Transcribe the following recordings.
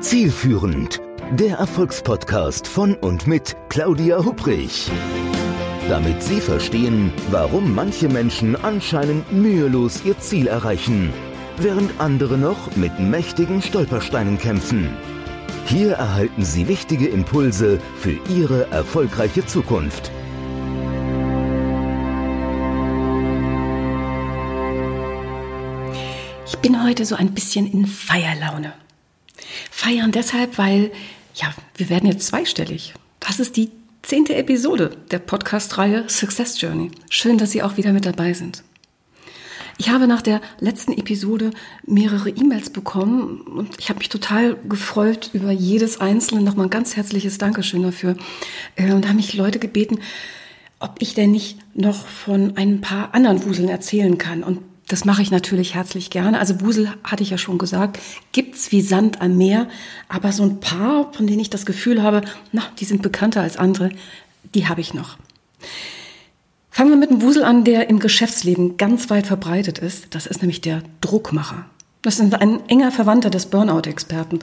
Zielführend, der Erfolgspodcast von und mit Claudia Hubrich. Damit Sie verstehen, warum manche Menschen anscheinend mühelos ihr Ziel erreichen, während andere noch mit mächtigen Stolpersteinen kämpfen. Hier erhalten Sie wichtige Impulse für Ihre erfolgreiche Zukunft. Ich bin heute so ein bisschen in Feierlaune. Feiern deshalb, weil, ja, wir werden jetzt zweistellig. Das ist die zehnte Episode der Podcast-Reihe Success Journey. Schön, dass Sie auch wieder mit dabei sind. Ich habe nach der letzten Episode mehrere E-Mails bekommen und ich habe mich total gefreut über jedes einzelne. Nochmal ein ganz herzliches Dankeschön dafür. Äh, und da haben mich Leute gebeten, ob ich denn nicht noch von ein paar anderen Wuseln erzählen kann. Und das mache ich natürlich herzlich gerne. Also Wusel, hatte ich ja schon gesagt, gibt's wie Sand am Meer. Aber so ein paar, von denen ich das Gefühl habe, na, die sind bekannter als andere, die habe ich noch. Fangen wir mit einem Wusel an, der im Geschäftsleben ganz weit verbreitet ist. Das ist nämlich der Druckmacher. Das ist ein enger Verwandter des Burnout-Experten.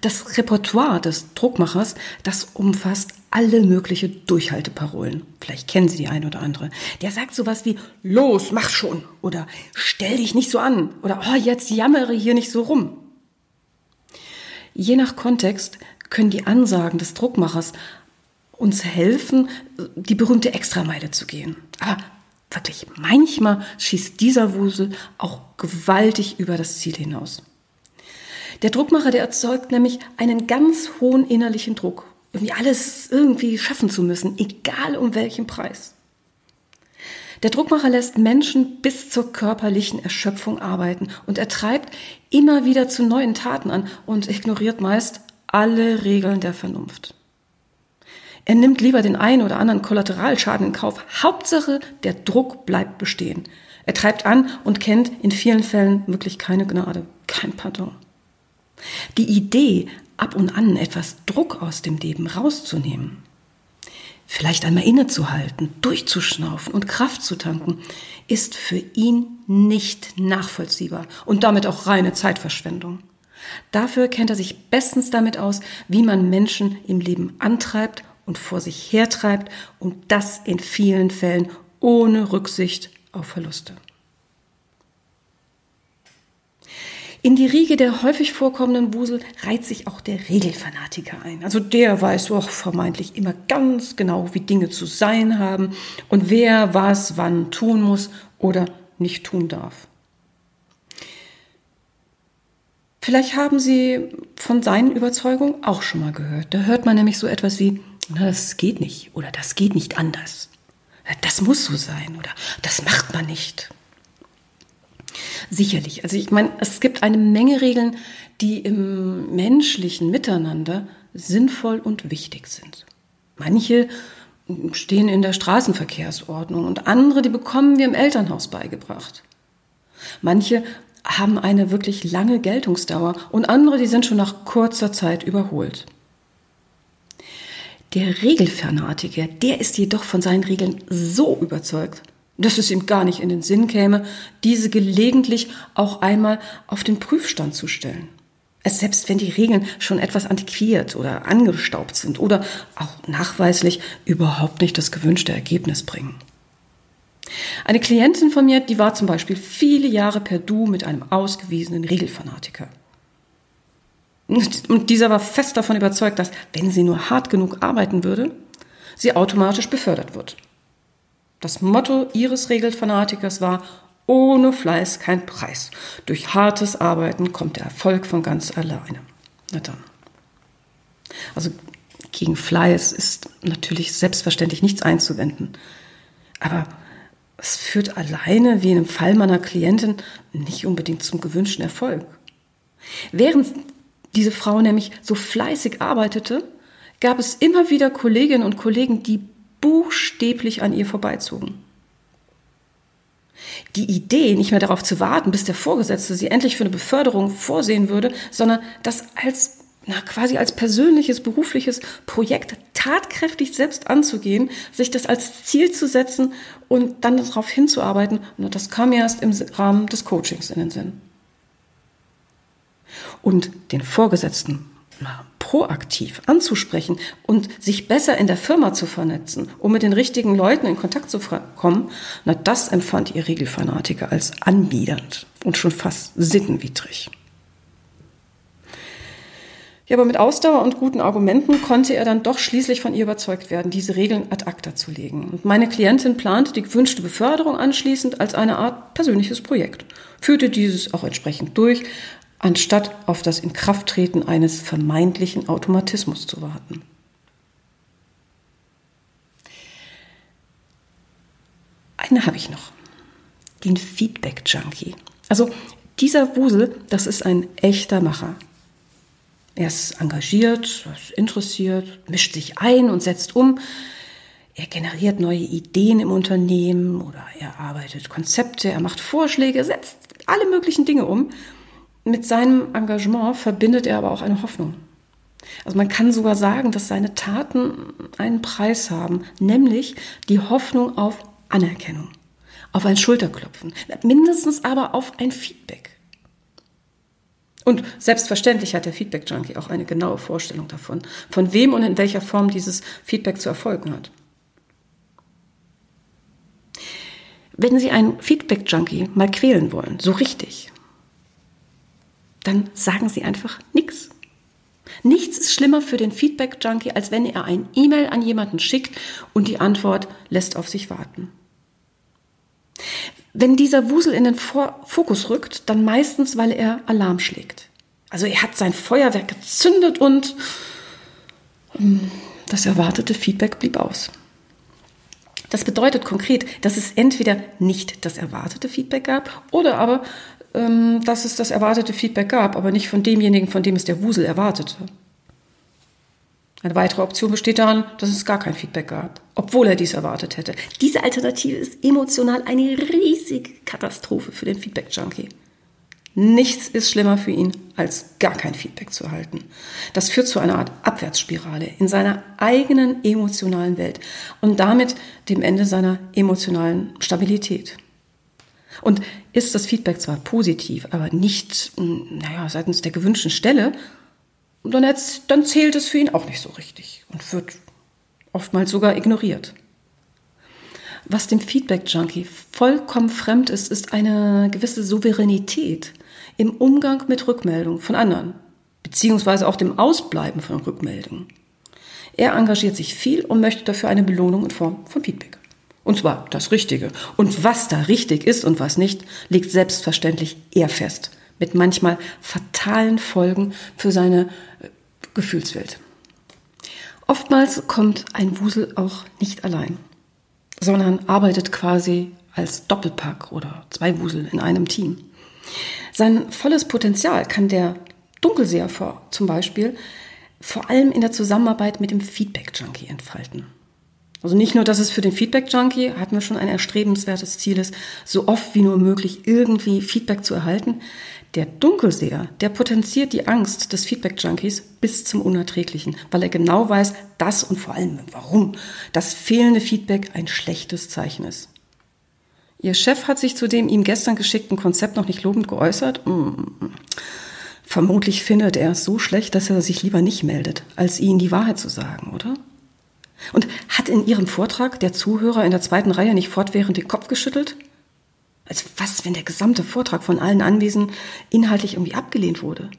Das Repertoire des Druckmachers, das umfasst alle mögliche Durchhalteparolen. Vielleicht kennen Sie die ein oder andere. Der sagt sowas wie, los, mach schon. Oder stell dich nicht so an. Oder, oh, jetzt jammere hier nicht so rum. Je nach Kontext können die Ansagen des Druckmachers uns helfen, die berühmte Extrameile zu gehen. Aber wirklich, manchmal schießt dieser Wusel auch gewaltig über das Ziel hinaus. Der Druckmacher, der erzeugt nämlich einen ganz hohen innerlichen Druck, irgendwie alles irgendwie schaffen zu müssen, egal um welchen Preis. Der Druckmacher lässt Menschen bis zur körperlichen Erschöpfung arbeiten und er treibt immer wieder zu neuen Taten an und ignoriert meist alle Regeln der Vernunft. Er nimmt lieber den einen oder anderen Kollateralschaden in Kauf. Hauptsache, der Druck bleibt bestehen. Er treibt an und kennt in vielen Fällen wirklich keine Gnade, kein Pardon. Die Idee, ab und an etwas Druck aus dem Leben rauszunehmen, vielleicht einmal innezuhalten, durchzuschnaufen und Kraft zu tanken, ist für ihn nicht nachvollziehbar und damit auch reine Zeitverschwendung. Dafür kennt er sich bestens damit aus, wie man Menschen im Leben antreibt und vor sich hertreibt und das in vielen Fällen ohne Rücksicht auf Verluste. In die Riege der häufig vorkommenden Wusel reiht sich auch der Regelfanatiker ein. Also der weiß auch vermeintlich immer ganz genau, wie Dinge zu sein haben und wer was wann tun muss oder nicht tun darf. Vielleicht haben Sie von seinen Überzeugungen auch schon mal gehört. Da hört man nämlich so etwas wie, das geht nicht oder das geht nicht anders. Das muss so sein oder das macht man nicht. Sicherlich. Also ich meine, es gibt eine Menge Regeln, die im menschlichen Miteinander sinnvoll und wichtig sind. Manche stehen in der Straßenverkehrsordnung und andere, die bekommen wir im Elternhaus beigebracht. Manche haben eine wirklich lange Geltungsdauer und andere, die sind schon nach kurzer Zeit überholt. Der Regelfanatiker, der ist jedoch von seinen Regeln so überzeugt, dass es ihm gar nicht in den Sinn käme, diese gelegentlich auch einmal auf den Prüfstand zu stellen. Es selbst wenn die Regeln schon etwas antiquiert oder angestaubt sind oder auch nachweislich überhaupt nicht das gewünschte Ergebnis bringen. Eine Klientin von mir, die war zum Beispiel viele Jahre per Du mit einem ausgewiesenen Regelfanatiker. Und dieser war fest davon überzeugt, dass, wenn sie nur hart genug arbeiten würde, sie automatisch befördert wird. Das Motto ihres Regelfanatikers war, ohne Fleiß kein Preis. Durch hartes Arbeiten kommt der Erfolg von ganz alleine. Na dann. Also gegen Fleiß ist natürlich selbstverständlich nichts einzuwenden. Aber es führt alleine, wie in dem Fall meiner Klientin, nicht unbedingt zum gewünschten Erfolg. Während diese Frau nämlich so fleißig arbeitete, gab es immer wieder Kolleginnen und Kollegen, die buchstäblich an ihr vorbeizogen. Die Idee, nicht mehr darauf zu warten, bis der Vorgesetzte sie endlich für eine Beförderung vorsehen würde, sondern das als na, quasi als persönliches, berufliches Projekt tatkräftig selbst anzugehen, sich das als Ziel zu setzen und dann darauf hinzuarbeiten, das kam erst im Rahmen des Coachings in den Sinn. Und den Vorgesetzten proaktiv anzusprechen und sich besser in der Firma zu vernetzen, um mit den richtigen Leuten in Kontakt zu kommen, na, das empfand ihr Regelfanatiker als anbiedernd und schon fast sittenwidrig. Ja, aber mit Ausdauer und guten Argumenten konnte er dann doch schließlich von ihr überzeugt werden, diese Regeln ad acta zu legen. Und meine Klientin plante die gewünschte Beförderung anschließend als eine Art persönliches Projekt, führte dieses auch entsprechend durch, anstatt auf das Inkrafttreten eines vermeintlichen Automatismus zu warten. Eine habe ich noch. Den Feedback Junkie. Also dieser Wusel, das ist ein echter Macher. Er ist engagiert, ist interessiert, mischt sich ein und setzt um. Er generiert neue Ideen im Unternehmen oder er arbeitet Konzepte, er macht Vorschläge, setzt alle möglichen Dinge um. Mit seinem Engagement verbindet er aber auch eine Hoffnung. Also man kann sogar sagen, dass seine Taten einen Preis haben, nämlich die Hoffnung auf Anerkennung, auf ein Schulterklopfen, mindestens aber auf ein Feedback. Und selbstverständlich hat der Feedback Junkie auch eine genaue Vorstellung davon, von wem und in welcher Form dieses Feedback zu erfolgen hat. Wenn Sie einen Feedback Junkie mal quälen wollen, so richtig, dann sagen Sie einfach nichts. Nichts ist schlimmer für den Feedback Junkie, als wenn er ein E-Mail an jemanden schickt und die Antwort lässt auf sich warten. Wenn dieser Wusel in den Fokus rückt, dann meistens, weil er Alarm schlägt. Also er hat sein Feuerwerk gezündet und hm, das erwartete Feedback blieb aus. Das bedeutet konkret, dass es entweder nicht das erwartete Feedback gab oder aber, ähm, dass es das erwartete Feedback gab, aber nicht von demjenigen, von dem es der Wusel erwartete. Eine weitere Option besteht darin, dass es gar kein Feedback gab, obwohl er dies erwartet hätte. Diese Alternative ist emotional eine riesige Katastrophe für den Feedback-Junkie. Nichts ist schlimmer für ihn, als gar kein Feedback zu erhalten. Das führt zu einer Art Abwärtsspirale in seiner eigenen emotionalen Welt und damit dem Ende seiner emotionalen Stabilität. Und ist das Feedback zwar positiv, aber nicht, naja, seitens der gewünschten Stelle, dann, dann zählt es für ihn auch nicht so richtig und wird oftmals sogar ignoriert. Was dem Feedback-Junkie vollkommen fremd ist, ist eine gewisse Souveränität im Umgang mit Rückmeldungen von anderen, beziehungsweise auch dem Ausbleiben von Rückmeldungen. Er engagiert sich viel und möchte dafür eine Belohnung in Form von Feedback. Und zwar das Richtige. Und was da richtig ist und was nicht, liegt selbstverständlich er fest mit manchmal fatalen Folgen für seine äh, Gefühlswelt. Oftmals kommt ein Wusel auch nicht allein, sondern arbeitet quasi als Doppelpack oder zwei Wusel in einem Team. Sein volles Potenzial kann der Dunkelseher vor, zum Beispiel vor allem in der Zusammenarbeit mit dem Feedback-Junkie entfalten. Also nicht nur, dass es für den Feedback-Junkie, hatten wir schon ein erstrebenswertes Ziel ist, so oft wie nur möglich irgendwie Feedback zu erhalten. Der Dunkelseher, der potenziert die Angst des Feedback-Junkies bis zum Unerträglichen, weil er genau weiß, dass und vor allem warum das fehlende Feedback ein schlechtes Zeichen ist. Ihr Chef hat sich zu dem ihm gestern geschickten Konzept noch nicht lobend geäußert. Hm. Vermutlich findet er es so schlecht, dass er sich lieber nicht meldet, als ihnen die Wahrheit zu sagen, oder? Und hat in ihrem Vortrag der Zuhörer in der zweiten Reihe nicht fortwährend den Kopf geschüttelt? Als was, wenn der gesamte Vortrag von allen Anwesenden inhaltlich irgendwie abgelehnt wurde?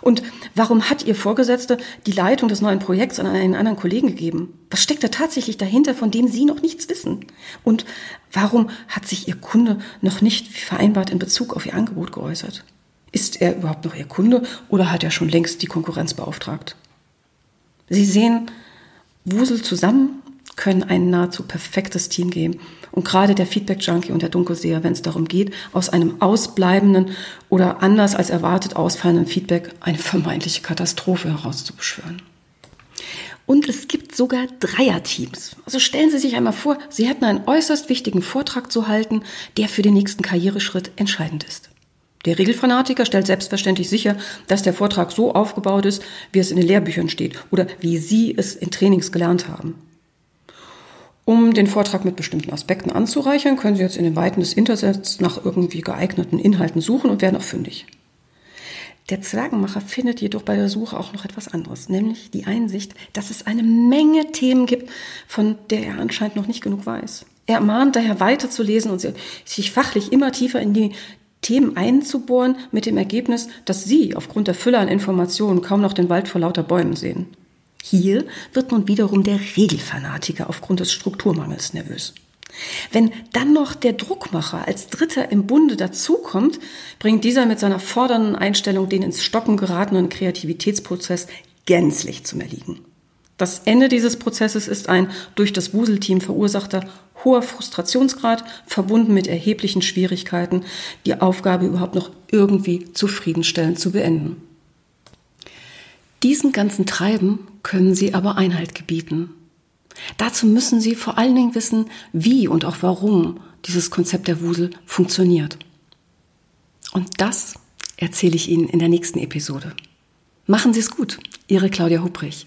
Und warum hat Ihr Vorgesetzte die Leitung des neuen Projekts an einen anderen Kollegen gegeben? Was steckt da tatsächlich dahinter, von dem Sie noch nichts wissen? Und warum hat sich Ihr Kunde noch nicht vereinbart in Bezug auf Ihr Angebot geäußert? Ist er überhaupt noch Ihr Kunde oder hat er schon längst die Konkurrenz beauftragt? Sie sehen, Wusel zusammen können ein nahezu perfektes Team geben. Und gerade der Feedback-Junkie und der Dunkelseher, wenn es darum geht, aus einem ausbleibenden oder anders als erwartet ausfallenden Feedback eine vermeintliche Katastrophe herauszubeschwören. Und es gibt sogar Dreierteams. Also stellen Sie sich einmal vor, Sie hätten einen äußerst wichtigen Vortrag zu halten, der für den nächsten Karriereschritt entscheidend ist. Der Regelfanatiker stellt selbstverständlich sicher, dass der Vortrag so aufgebaut ist, wie es in den Lehrbüchern steht oder wie Sie es in Trainings gelernt haben. Um den Vortrag mit bestimmten Aspekten anzureichern, können Sie jetzt in den Weiten des Internets nach irgendwie geeigneten Inhalten suchen und werden auch fündig. Der Zwergenmacher findet jedoch bei der Suche auch noch etwas anderes, nämlich die Einsicht, dass es eine Menge Themen gibt, von der er anscheinend noch nicht genug weiß. Er mahnt daher weiterzulesen und sich fachlich immer tiefer in die Themen einzubohren, mit dem Ergebnis, dass Sie aufgrund der Fülle an Informationen kaum noch den Wald vor lauter Bäumen sehen. Hier wird nun wiederum der Regelfanatiker aufgrund des Strukturmangels nervös. Wenn dann noch der Druckmacher als Dritter im Bunde dazukommt, bringt dieser mit seiner fordernden Einstellung den ins Stocken geratenen Kreativitätsprozess gänzlich zum Erliegen. Das Ende dieses Prozesses ist ein durch das Wuselteam verursachter hoher Frustrationsgrad, verbunden mit erheblichen Schwierigkeiten, die Aufgabe überhaupt noch irgendwie zufriedenstellend zu beenden. Diesem ganzen Treiben können Sie aber Einhalt gebieten. Dazu müssen Sie vor allen Dingen wissen, wie und auch warum dieses Konzept der Wusel funktioniert. Und das erzähle ich Ihnen in der nächsten Episode. Machen Sie es gut, Ihre Claudia Hubrich.